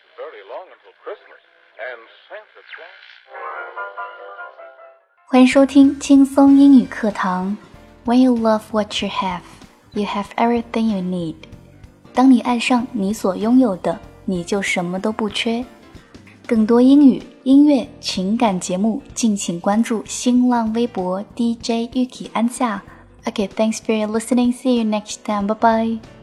isn't very long until Christmas, and Santa Claus. 欢迎收听轻松英语课堂。When you love what you have, you have everything you need. 当你爱上你所拥有的，你就什么都不缺。更多英语、音乐、情感节目，敬请关注新浪微博 DJ Ukki 安夏。Okay, thanks for listening. See you next time. Bye bye.